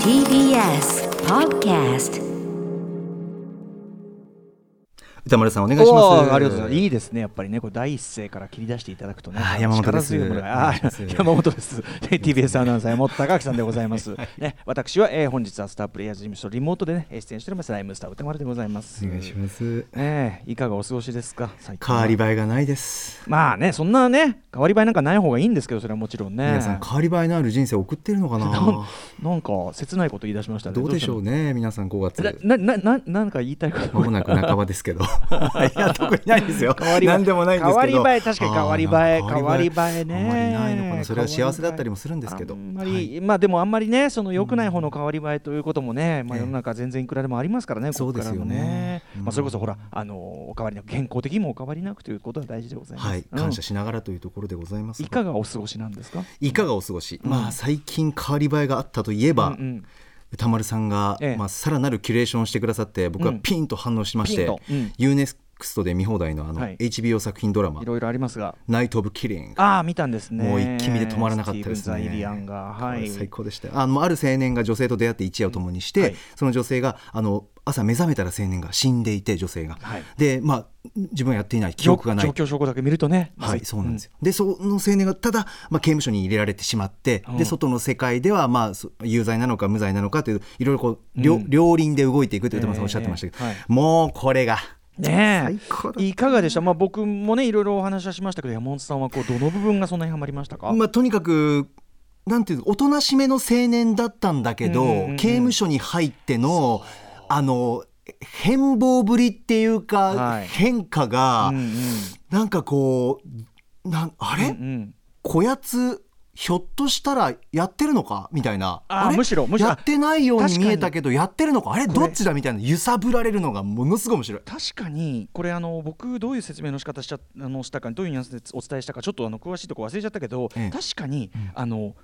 TBS Podcast 歌丸さんお願いします。ありがとうございます。いいですねやっぱりね。これ第一声から切り出していただくとね。山本です。山本です。TBS アナウンサー山本隆明さんでございます。ね私は、えー、本日はスタープレイヤーズ事務所リモートでね出演しております。ライムスター歌丸でございます。お願いします。えー、いかがお過ごしですか？変わり映えがないです。まあねそんなね変わり映えなんかない方がいいんですけどそれはもちろんね。皆さん変わり映えのある人生を送ってるのかな？なんか切ないこと言い出しましたね。どうでしょうね皆さん5月。ななななんか言いたいこと。まもなく半ばですけど いや特にないですよ。変わりでもないんですけど。変わり映え確かに変わり映え変わり映え。ね。あんまりないのかな。それは幸せだったりもするんですけど。あんまり、はい、まあでもあんまりねその良くない方の変わり映えということもね、まあ世の中全然いくらでもありますからね、そうですよね、まあそれこそほらあのお変わりなく健康的にもお変わりなくということは大事でございます、はい、感謝しながらというところでございますいかがお過ごしなんですか？いかがお過ごし、まあ最近変わり映えがあったといえば、うん歌丸さんが、まあ、さらなるキュレーションをしてくださって僕はピンと反応しまして、ユーネスクストで見放題のあの、HBO 作品ドラマ。いろいろありますが。ナイト・オブ・キリン。グああ見たんですね。もう一気見で止まらなかったですね。はい、最高でしたあのある青年が女性と出会って一夜を共にして、はい、その女性があの朝目覚めたら青年が死んでいて女性が、はい、でまあ自分はやっていない記憶がない。状況証拠だけ見るとね。はいそうなんですよ、うん、でその青年がただ、まあ、刑務所に入れられてしまって、うん、で外の世界では、まあ、有罪なのか無罪なのかといういろいろこう、両、うん、両輪で動いていくというおっしゃってましたけど、えーはい、もうこれがねいかがでした、まあ、僕もねいろいろお話はしましたけど山本さんはこうどの部分がそんなにはまりましたか、まあ、とにかくなんていうおとなしめの青年だったんだけど、うんうんうん、刑務所に入ってのあの変貌ぶりっていうか、はい、変化が、うんうん、なんかこうなんあれ、うんうん、こやつひょっとしたらやってるのか？みたいな。あむしろむしろ。やってないように見えたけどやってるのか？あれ？どっちだみたいな揺さぶられるのがものすごい面白い。確かにこれあの僕どういう説明の仕方しちゃあのしたかどういうニュアンスでお伝えしたか。ちょっとあの詳しいとこ忘れちゃったけど、ええ、確かに、うん、あの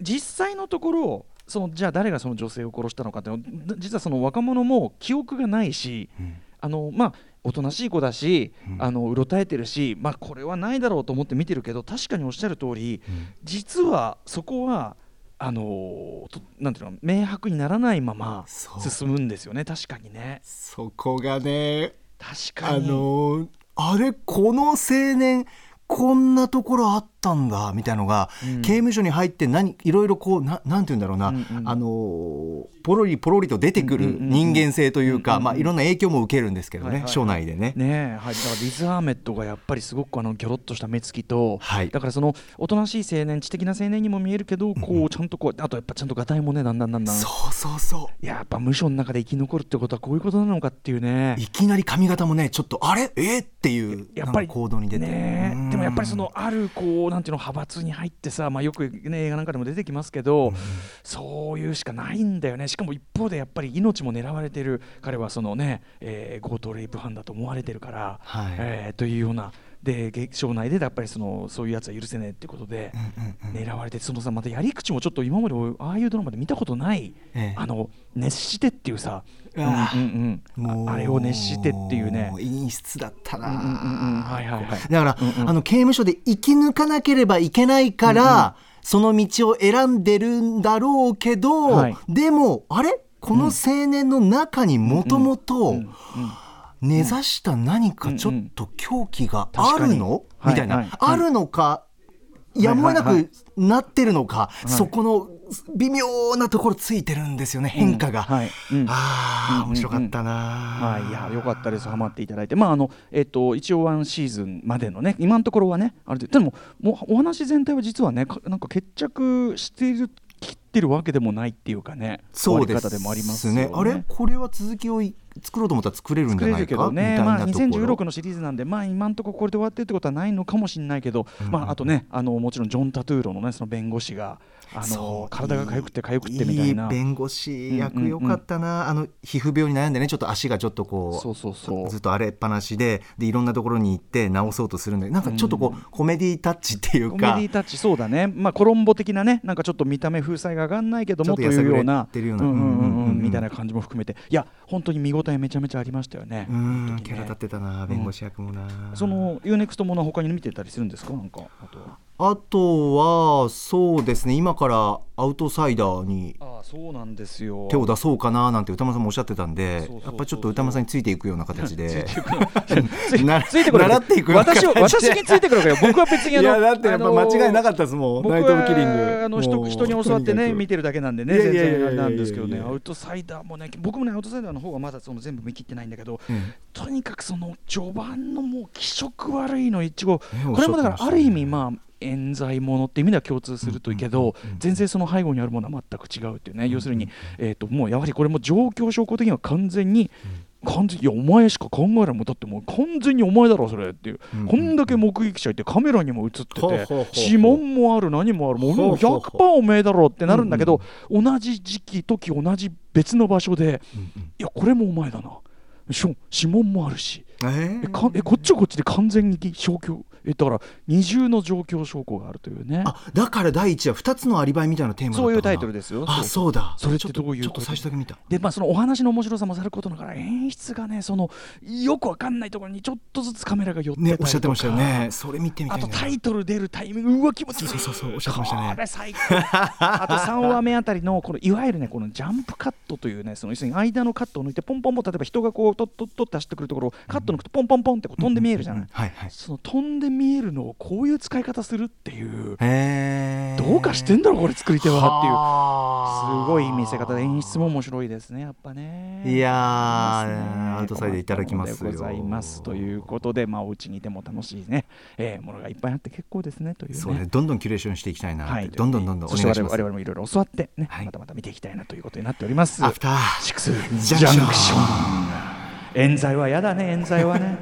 実際のところそのじゃあ誰がその女性を殺したのかって実はその若者も記憶がないし、うん、あのまあおとなしい子だし、うん、あのうろたえてるし、まあ、これはないだろうと思って見てるけど確かにおっしゃる通り、うん、実はそこはあのなんていうの明白にならないまま進むんですよね確かにね。そこがね確かに。あのあれこの青年こんなところあったんだみたいなのが、うん、刑務所に入って何いろいろこうななんて言うんだろうな、うんうん、あのポロリポロリと出てくる人間性というか、まあ、いろんな影響も受けるんですけどね、はいはい、署内でね。ねはい、だからリズ・アーメットがやっぱりすごくあのギョロッとした目つきと、はい、だからそのおとなしい青年知的な青年にも見えるけどこうちゃんとこうあとやっぱちゃんとがたいもねだんだんだんだん。そうそうそう。やっぱ無所の中で生き残るってことはこういうことなのかっていうね。いきなり髪型もねちょっとあれ？え？ー、っていうやっぱり行動に出て、ね、でもやっぱりそのあるこうなんていうの派閥に入ってさ、まあ、よく、ね、映画なんかでも出てきますけど、うん、そういうしかないんだよねしかも一方でやっぱり命も狙われてる彼はそのね、えー、強盗レイプ犯だと思われてるから、はい、えー、というような。で省内でやっぱりそのそういうやつは許せねえっていうことで狙われてそのさまたやり口もちょっと今までああいうドラマで見たことない、ええ、あの熱してっていうさあ,、うんうんあれを熱してっていうね。陰湿だったな、はいはいはい、だから、うんうん、あの刑務所で生き抜かなければいけないから、うんうん、その道を選んでるんだろうけど、はい、でもあれ？この青年の中にもともと根ざした何かちょっと狂気があるの、みたいな、あるのかやむをなくなってるのか、そこの微妙なところついてるんですよね変化が、はい。うん、ああ面白かったな、はいいや良かったです。ハマっていただいて。まああのえっ、と一応ワンシーズンまでのね今のところはねあれででももうお話全体は実はねなんか決着している切ってるわけでもないっていうかねそうですね、ね、あれ？これは続きを作ろうと思ったら作れるんじゃないかけどね、まあ、2016のシリーズなんで、まあ、今のところこれで終わってるってことはないのかもしれないけど、うん、まあ、あとねあのもちろんジョン・タトゥーロの,、ね、その弁護士があの体が痒くて痒くてみたいな。弁護士役よかったな、あの皮膚病に悩んでねちょっと足がちょっとこう。ずっと荒れっぱなしででいろんなところに行って治そうとするんでなんかちょっとこう、うん、コメディタッチっていうか。コメディタッチそうだね。まあコロンボ的なねなんかちょっと見た目風采が上がんないけどもというような。みたいな感じも含めて。いや本当に見応応えめちゃめちゃありましたよね。うんキャラ立ってたな弁護士役もな、その UNEXT もの他に見てたりするんですか？なんかあとは。あとはそうですね今からアウトサイダーに手を出そうかななんて歌丸さんもおっしゃってたんでやっぱりちょっと歌丸さんについていくような形で。ついてくる。習っていく私私についてくるから僕は別にあの いやだってやっぱ間違いなかったですもん。ナイト・オブ・キリング。あの人人に教わってね見てるだけなんでね全然なんですけどね。アウトサイダーもね僕もねアウトサイダーの方がまだその全部見切ってないんだけど、とにかくその序盤のもう気色悪いの一号これもだからある意味まあ冤罪ものって意味では共通するといいけど、全然その背後にあるものは全く違うっていうね、要するに、えー、ともうやはりこれも状況証拠的には完全に、完全にいやお前しか考えらもだってもう完全にお前だろそれっていう、こんだけ目撃者いてカメラにも映ってて、指紋もある何もあるもうもう100%お前だろってなるんだけど、同じ時期時同じ別の場所で、いやこれもお前だな。指紋もあるし、えこっちはこっちで完全に消去えだから二重の状況証拠があるというね。あだから第一話二つのアリバイみたいなテーマそういうタイトルですよ。あそうだ。それってどういうちょっと最初だけ見た。でまあそのお話の面白さもさることながら演出がねそのよくわかんないところにちょっとずつカメラが寄ってねおっしゃってましたよね。それ見てみたい、ね、あとタイトル出るタイミングうわ気持ちいい。そうそうそうおっしゃってましたね。これ最高。あと3話目あたりのこのいわゆるねこのジャンプカットというねその要するに間のカットを抜いてポンポンポン例えば人がこうとっとっとって走ってくるところをカット抜くとポンポンポンってこう飛んで見えるじゃない、はいはい、その飛んで見えるのをこういう使い方するっていうどうかしてんだろこれ作り手はっていう。すごい見せ方で演出も面白いですねやっぱね。いやー、アウトサイドいただきます。ございますということでまあお家にいても楽しいね、えー、ものがいっぱいあって結構ですねという、ね、そうねどんどんキュレーションしていきたいな、はい、どんどんどんどんお願いします。我々もいろいろ教わってね、はい、またまた見ていきたいなということになっております。アフターシックスジャンクション冤罪は嫌だね冤罪はね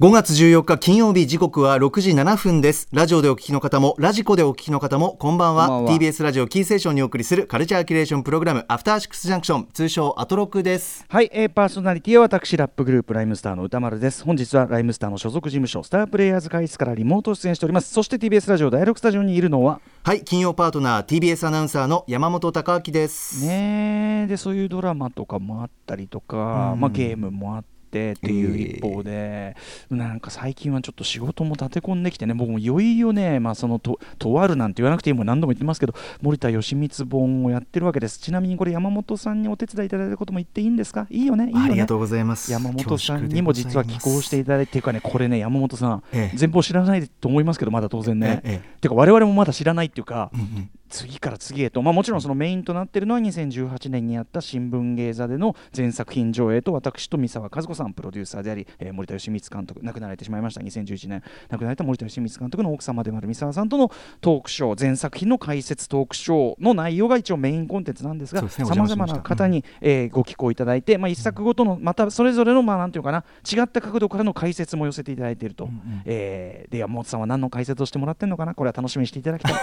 5月14日金曜日時刻は6時7分です。ラジオでお聞きの方もラジコでお聞きの方もこんばんは。んは。TBS ラジオキーセーションにお送りするカルチャーキュレーションプログラムアフターシックスジャンクション通称アトロクです。はい、えー、パーソナリティは私ラップグループライムスターの歌丸です。本日はライムスターの所属事務所スタープレイヤーズ会室からリモート出演しております。そして TBS ラジオ第6スタジオにいるのははい金曜パートナー TBS アナウンサーの山本貴明です。ねでそういうドラマとかもあったりとか、まあ、ゲームもあってってっていう一方で、えー、なんか最近はちょっと仕事も立て込んできてね僕もいよいよね、まあ、そのととあるなんて言わなくていいもん何度も言ってますけど森田義満本をやってるわけです。ちなみにこれ山本さんにお手伝いいただいたことも言っていいんですか？いいよね？いいよね？ありがとうございます。山本さんにも実は寄稿していただいていうかねこれね山本さん、ええ、全貌知らないと思いますけどまだ当然ね、ええ。てか我々もまだ知らないっていうか、うんうん次から次へと、まあ、もちろんそのメインとなっているのは2018年にやった新聞芸座での全作品上映と私と三沢和子さんプロデューサーであり、えー、森田義満監督亡くなられてしまいました。2011年亡くなられた森田義満監督の奥様でもある三沢さんとのトークショー全作品の解説トークショーの内容が一応メインコンテンツなんですがさまざまな方に、えー、ご寄稿いただいて、まあ、一作ごとのまたそれぞれのまあなんていうかな違った角度からの解説も寄せていただいていると、うんうん、えー、で山本さんは何の解説をしてもらってるのかな？これは楽しみにしていただきたい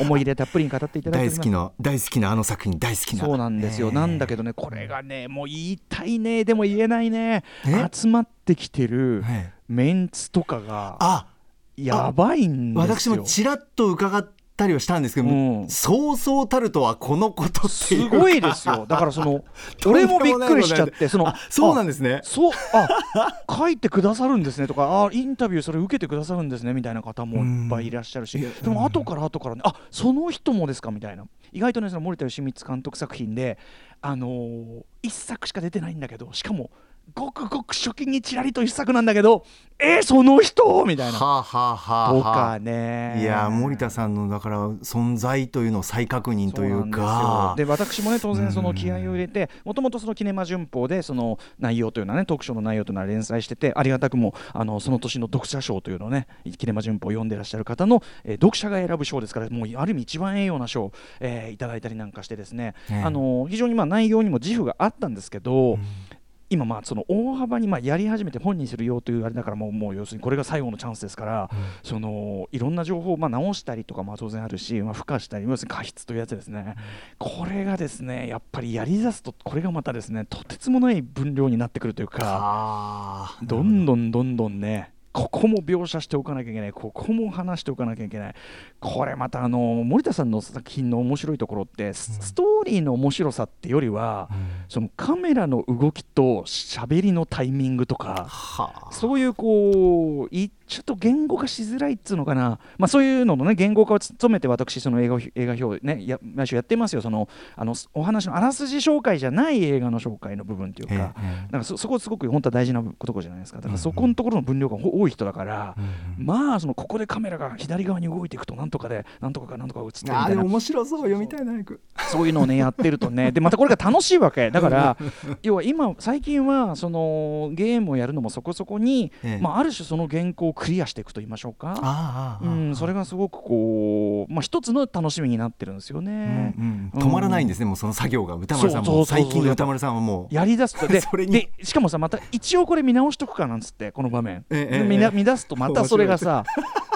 思い 入れたっぷりに語ってていただいて大好きの大好きなあの作品大好きな。そうなんですよ、なんだけどねこれがねもう言いたいねでも言えないね。集まってきてるメンツとかがやばいんですよ。私もちらっと伺ったりはしたんですけど、うん、そうそうたるとはこのことっていうすごいですよ。だからその 俺もびっくりしちゃってそのそうなんですね。そうあ書いてくださるんですねとかあインタビューそれ受けてくださるんですねみたいな方もいっぱいいらっしゃるし。でも後から後からねあその人もですかみたいな。意外とねその森田義満監督作品であのー、1作しか出てないんだけどしかもごくごく初期にちらりと一作なんだけどえー、その人？みたいな、はあはあはあ、とかね。いや森田さんのだから存在というのを再確認というか。で私もね当然その気合を入れてもともとそのキネマ旬報でその内容というのはね特賞の内容というのは連載しててありがたくもあのその年の読者賞というのをねキネマ旬報を読んでらっしゃる方の、えー、読者が選ぶ賞ですからもうある意味一番栄養な賞を、えー、いただいたりなんかしてですね、あの非常にまあ内容にも自負があったんですけど、うん今まあその大幅にまあやり始めて本にするよというあれだからもうもう要するにこれが最後のチャンスですから、うん、そのいろんな情報をまあ直したりとかまあ当然あるし、まあ、付加したり要するに過失というやつですね、うん、これがですねやっぱりやりだすとこれがまたですねとてつもない分量になってくるというかどんどんどんどんねここも描写しておかなきゃいけない。ここも話しておかなきゃいけない。これまたあの森田さんの作品の面白いところって、ストーリーの面白さってよりは、うん、そのカメラの動きと喋りのタイミングとか、そういうこうちょっと言語化しづらいっつうのかな、まあ、そういうのの、ね、言語化を務めて私その映画映画表、ね、や毎週やってますよ。そのあのお話のあらすじ紹介じゃない映画の紹介の部分っていうか,、なんかそそこすごく本当は大事なところじゃないですか。だからそこのところの分量が多い人だから、まあそのここでカメラが左側に動いていくとなんとかでなんとかがなんとか映ってみたいな。面白そう読みたいな。そういうのをねやってるとねでまたこれが楽しいわけ。だから 要は今最近はそのゲームをやるのもそこそこに、まあ、ある種その原稿をクリアしていくと言いましょうか。うん、それがすごくこう、まあ、一つの楽しみになってるんですよね、止まらないんですね、もうその作業が。歌丸さんも。最近の歌丸さんはもう。やりだすとで でしかもさまた一応これ見直しとくかなんつってこの場面、見出すとまたそれがさ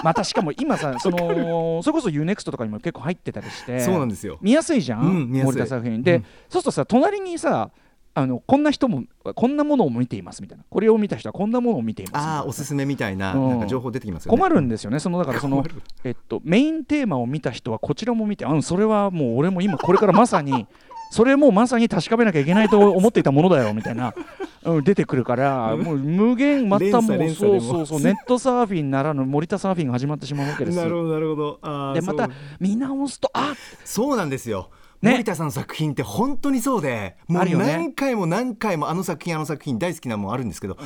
またしかも今さ そのそれこそ UNEXT とかにも結構入ってたりしてそうなんですよ。見やすいじゃん、うん、森田作品で、そうするとさ隣にさあのこんな人もこんなものを見ていますみたいな。これを見た人はこんなものを見ていますああおすすめみたいな,、なんか情報出てきますよね。困るんですよね。そのだからその、えっと、メインテーマを見た人はこちらも見てあそれはもう俺も今これからまさにそれもまさに確かめなきゃいけないと思っていたものだよみたいな、うん、出てくるからもう無限またもうそうそうそうネットサーフィンならぬ森田サーフィンが始まってしまうわけですなるほどなるほど。でまた見直すとあそうなんですよ。ね、森田さんの作品って本当にそうでもう何回も何回もあの作品あの作品大好きなもんあるんですけど、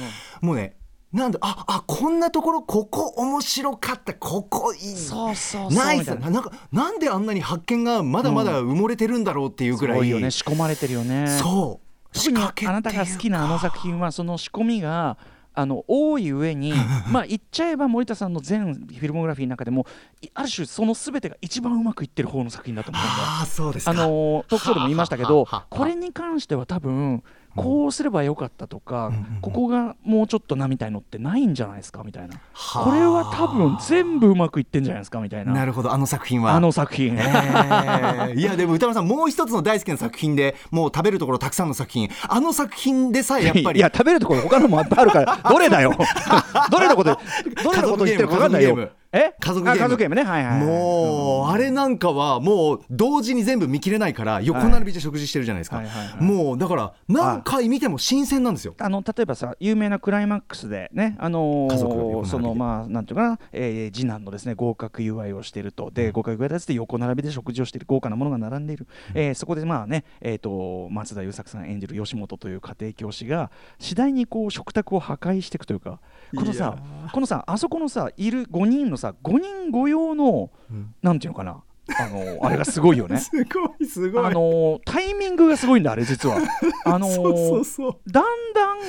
うん、もうねなんでああこんなところここ面白かったここいい。そうそうナイス。な。んかなんであんなに発見がまだまだ埋もれてるんだろうっていうぐらい、うん、よね。仕込まれてるよね。そう。特にあなたが好きなあの作品はその仕込みがあの多い上に まあ言っちゃえば森田さんの全フィルモグラフィーの中でもある種その全てが一番うまくいってる方の作品だと思うんであそうですあのトークショーでも言いましたけどこれに関しては多分こうすればよかったとか、ここがもうちょっとなみたいのってないんじゃないですかみたいな。これは多分全部うまくいってんじゃないですかみたいな。なるほど。あの作品は。あの作品、えー、いやでも歌丸さんもう一つの大好きな作品でもう食べるところたくさんの作品。あの作品でさえやっぱり。いや食べるところ他のもあるから。どれだよ。どれのことどれのこと言ってるか分かんないよえ？家族ゲーム。家族ゲームね。はいはい、もう、あれなんかはもう同時に全部見切れないから横並びで食事してるじゃないですか、もうだから何回見ても新鮮なんですよ。あの例えばさ有名なクライマックスでねあのー、そのまあなんていうかな、えー、次男のですね合格祝いをしていると。で合格祝いだって横並びで食事をしている豪華なものが並んでいる、うん、えー、そこでまあねえっ、ー、と松田優作さん演じる吉本という家庭教師が次第にこう食卓を破壊していくというかこのさこのさあそこのさいる5人のさ5人御用の、うん、なんていうのかなあのあれがすごいよね。すごいすごい。あのタイミングがすごいんだあれ実は。あのだんだん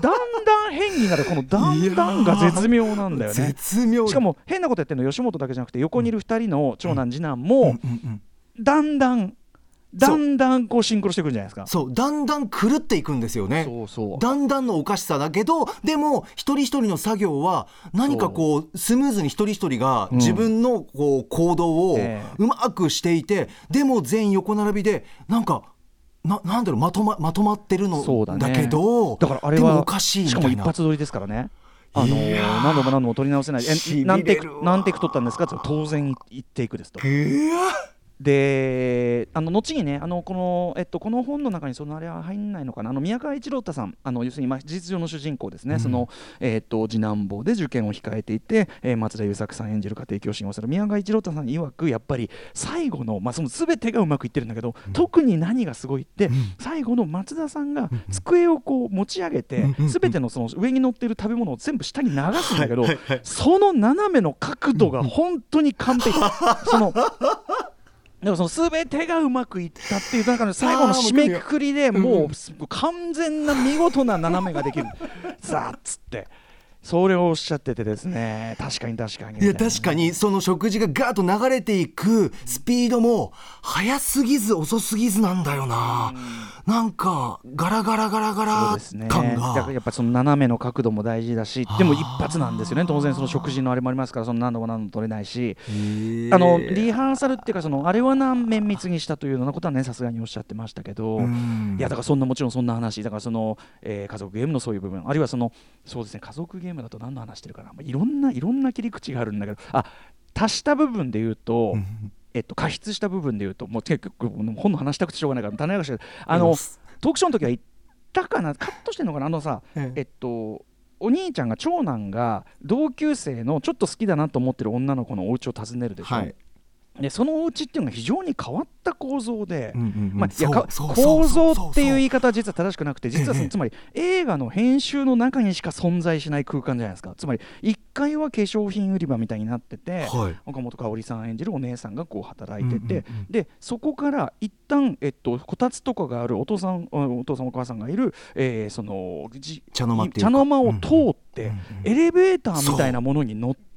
だんだん変になるこのだんだんが絶妙なんだよね。絶妙。しかも変なことやってるの吉本だけじゃなくて横にいる2人の長男次男も、だんだんだんだんこうシンクロしていくんじゃないですか。そう。だんだん狂っていくんですよね。そうそう。だんだんのおかしさだけどでも一人一人の作業は何かこうスムーズに一人一人が自分のこう行動をうまくしていて、でも全員横並びでなんかななんだろうまとままとまってるのだけどだからあれはおかしいしかも一発撮りですからね。あのー、何度も何度も撮り直せない。え何テイク何テイク撮ったんですか？って当然言っていくですと。であの後にねあのこの、えっと、この本の中にそのあれは入んないのかな？あの宮川一郎太さんあの要するに、まあ、事実上の主人公ですね、うん、その、えっと、次男坊で受験を控えていて、えー、松田優作さん演じる家庭教師をする宮川一郎太さん曰くやっぱり最後の、まあ、その全てがうまくいってるんだけど、うん、特に何がすごいって、うん、最後の松田さんが机をこう持ち上げて、全てのその上に乗っている食べ物を全部下に流すんだけど、その斜めの角度が本当に完璧。そのでもその全てがうまくいったっていう中の最後の締めくくりでもう完全な見事な斜めができる。ザッつってそれをおっしゃっててですね。確かに確かに。いや確かにその食事がガーッと流れていくスピードも速すぎず遅すぎずなんだよな、うん、なんかガラガラガラガラ感が、ね、だからやっぱその斜めの角度も大事だしでも一発なんですよね。当然その食事のあれもありますからその何度も何度も取れないし。あのリハーサルっていうかそのあれは何綿密にしたというようなことはねさすがにおっしゃってましたけど。いやだからそんなもちろんそんな話だからその、えー、家族ゲームのそういう部分あるいはそのそうですね家族ゲームゲームだと何の話してるかな、まあ、いろんないろんな切り口があるんだけど。あ足した部分で言うと、えっと、加筆した部分で言うともう結構本の話したくてしょうがないから種明かしあのトークショーの時は言ったかな。カットしてんのかな。あのさ、え。えっとお兄ちゃんが長男が同級生のちょっと好きだなと思ってる女の子のお家を訪ねるでしょ、はい、でそのお家っていうのが非常に変わった構造で、まあ、いや構造っていう言い方は実は正しくなくて実はその、つまり映画の編集の中にしか存在しない空間じゃないですか。つまり1階は化粧品売り場みたいになってて、はい、岡本香織さん演じるお姉さんがこう働いてて、でそこから一旦、えっと、こたつとかがあるお父さんお父さんお母さんがいる、えー、その茶の間茶の間を通って、エレベーターみたいなものに乗って。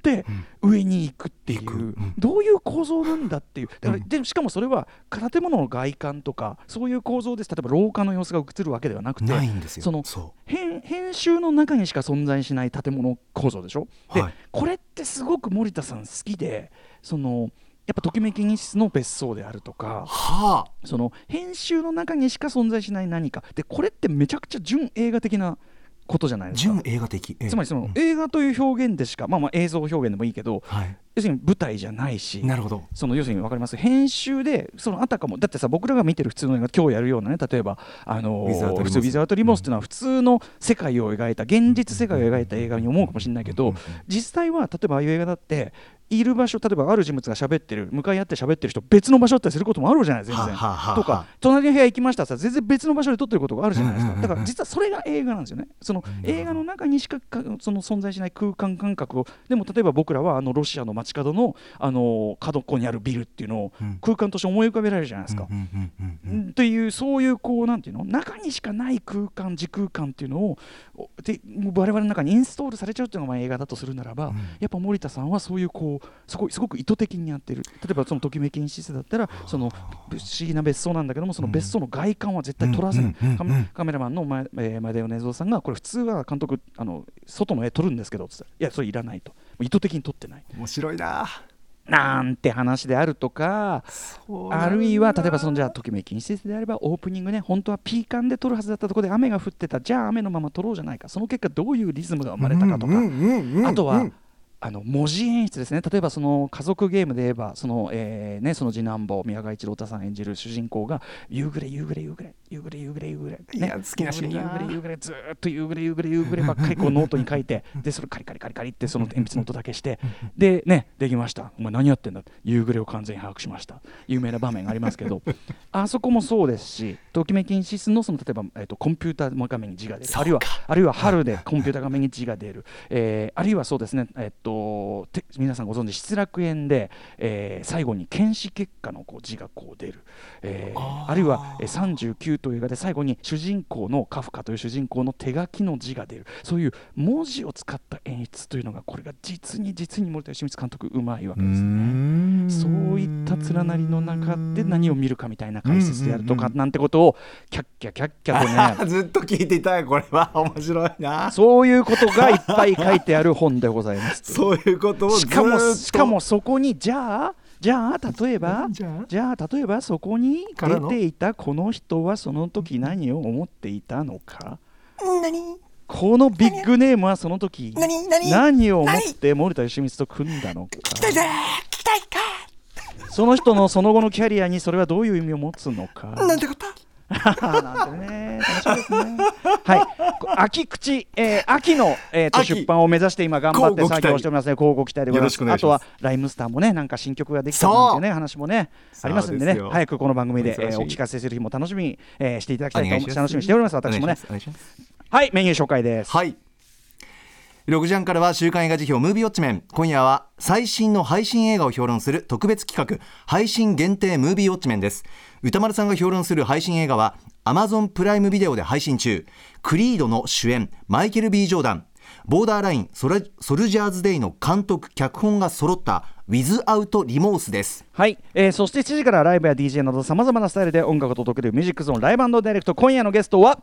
上に行くっていう、うん、どういう構造なんだっていう。だからでしかもそれは建物の外観とかそういう構造です。例えば廊下の様子が映るわけではなくてその編編集の中にしか存在しない建物構造でしょ、はい、でこれってすごく森田さん好きでそのやっぱときめき日室の別荘であるとか、はあ、その編集の中にしか存在しない何か。でこれってめちゃくちゃ純映画的なことじゃないですか。純映画的、つまりその、映画という表現でしか、まあ、まあ映像表現でもいいけど、はい、要するに舞台じゃないしなるほど。その要するに分かります？編集でそのあたかもだってさ僕らが見てる普通の映画今日やるようなね。例えばあの普通ウィザートリモスっていうのは普通の世界を描いた現実世界を描いた映画に思うかもしれないけど実際は例えばああいう映画だっている場所例えばある人物が喋ってる向かい合って喋ってる人別の場所だったりすることもあるじゃない全然。とか隣の部屋行きましたさ全然別の場所で撮ってることがあるじゃないですか。だから実はそれが映画なんですよね。その映画の中にしかその存在しない空間感覚をでも例えば僕らはあのロシアの街角のあの角っこにあるビルっていうのを空間として思い浮かべられるじゃないですか。っていうそういうこうなんていうの？中にしかない空間時空間っていうのをで我々の中にインストールされちゃうっていうのが映画だとするならば、やっぱ森田さんはそういうこうすごいすごく意図的にやってる。例えばそのときめきに施設だったらその不思議な別荘なんだけどもその別荘の外観は絶対撮らせない、カメラマンの前,、えー、前田米蔵さんがこれ普通は監督あの外の絵撮るんですけどいやそれいらないと。意図的に撮ってない。面白いななんて話であるとかあるいは例えばそのじゃあときめきに死すであればオープニングね本当はピーカンで撮るはずだったところで雨が降ってたじゃあ雨のまま撮ろうじゃないかその結果どういうリズムが生まれたかとかあとはあの文字演出ですね。例えばその家族ゲームで言えばその,、えーね、その次男坊宮川一郎太さん演じる主人公が夕暮れ夕暮れ夕暮れ夕暮れ夕暮れ夕暮れ、ね、いや好きな夕暮れ夕暮れずっと夕暮れ夕暮れ夕暮ればっかりこうノートに書いて。でそれカリカリカリカリってその鉛筆の音だけして。でねできました。お前何やってんだ夕暮れを完全に把握しました。有名な場面がありますけど。あそこもそうですしときめきんシスのその例えば、えーと、コンピューター画面に字が出る。あるいはあるいは春でコンピューター画面に字が出る、えー、あるいはそうですねえっ、ー、と皆さんご存知失楽園で、えー、最後に検視結果のこう字がこう出る、えー、ああるいは、えー、39という映画で最後に主人公のカフカという主人公の手書きの字が出る。そういう文字を使った演出というのがこれが実に実に森田義満監督うまいわけですね。そういった連なりの中で何を見るかみたいな解説でやるとかなんてことをキャッキャキャッキャとね。ずっと聞いていたいこれは。面白いな。そういうことがいっぱい書いてある本でございます。そういうことをしかもしかもそこにじゃあじゃあ例えばじゃ？あ例えばそこに出ていたこの人はその時何を思っていたのか？このビッグネームはその時何？を思って森田芳光と組んだのか？その人のその後のキャリアにそれはどういう意味を持つのか？なんてこと？なんてね、楽しみですね。はい、秋口、えー、秋の、えーと、出版を目指して今頑張って作業しておりますね。交互期待でございます。あとはライムスターもね、なんか新曲ができたなんてね話もねありますんでね、早くこの番組で、えー、お聞かせする日も楽しみに、えー、していただきたいと思楽しみにしております。私もね。はい、メニュー紹介です。はい。6時半からは週刊映画辞表ムービーウォッチメン今夜は最新の配信映画を評論する特別企画配信限定ムービーウォッチメンです宇多丸さんが評論する配信映画は Amazon プライムビデオで配信中。クリードの主演マイケル・ B・ ジョーダン。ボーダーラインソルジャーズ・デイの監督脚本が揃ったウィズアウトリモースです。はい、えー、そして7時からライブや DJ などさまざまなスタイルで音楽を届けるミュージックゾーンライブダイレクト。今夜のゲストは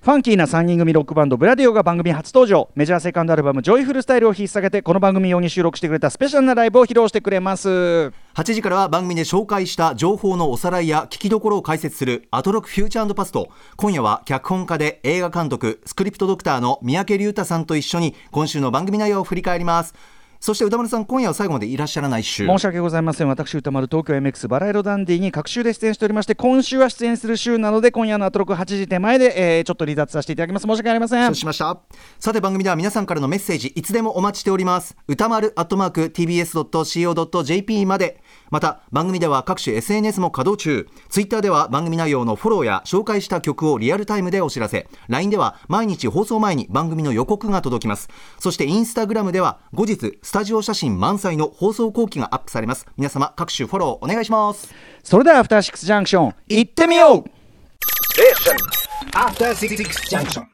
ファンキーな3人組ロックバンドブラディオが番組初登場。メジャーセカンドアルバム「ジョイフルスタイル」を引っ提げてこの番組用に収録してくれたスペシャルなライブを披露してくれます。8時からは番組で紹介した情報のおさらいや聞きどころを解説するアトロックフューチャーパスト。今夜は脚本家で映画監督スクリプトドクターの三宅龍太さんと一緒に今週の番組内容を振り返ります。そして歌丸さん今夜は最後までいらっしゃらない週。申し訳ございません。私歌丸東京 MX バラ色ダンディに各週で出演しておりまして今週は出演する週なので今夜のアトロク8時手前で、えー、ちょっと離脱させていただきます。申し訳ありません。そうしました。さて番組では皆さんからのメッセージいつでもお待ちしております。歌丸アットマーク TBS.CO.JP までまた番組では各種 SNS も稼働中。ツイッターでは番組内容のフォローや紹介した曲をリアルタイムでお知らせ。LINE では毎日放送前に番組の予告が届きます。そしてインスタグラムでは後日スタジオ写真満載の放送後期がアップされます。皆様各種フォローお願いします。それではアフターシックスジャンクション行ってみよう。アフターシックスジャンクション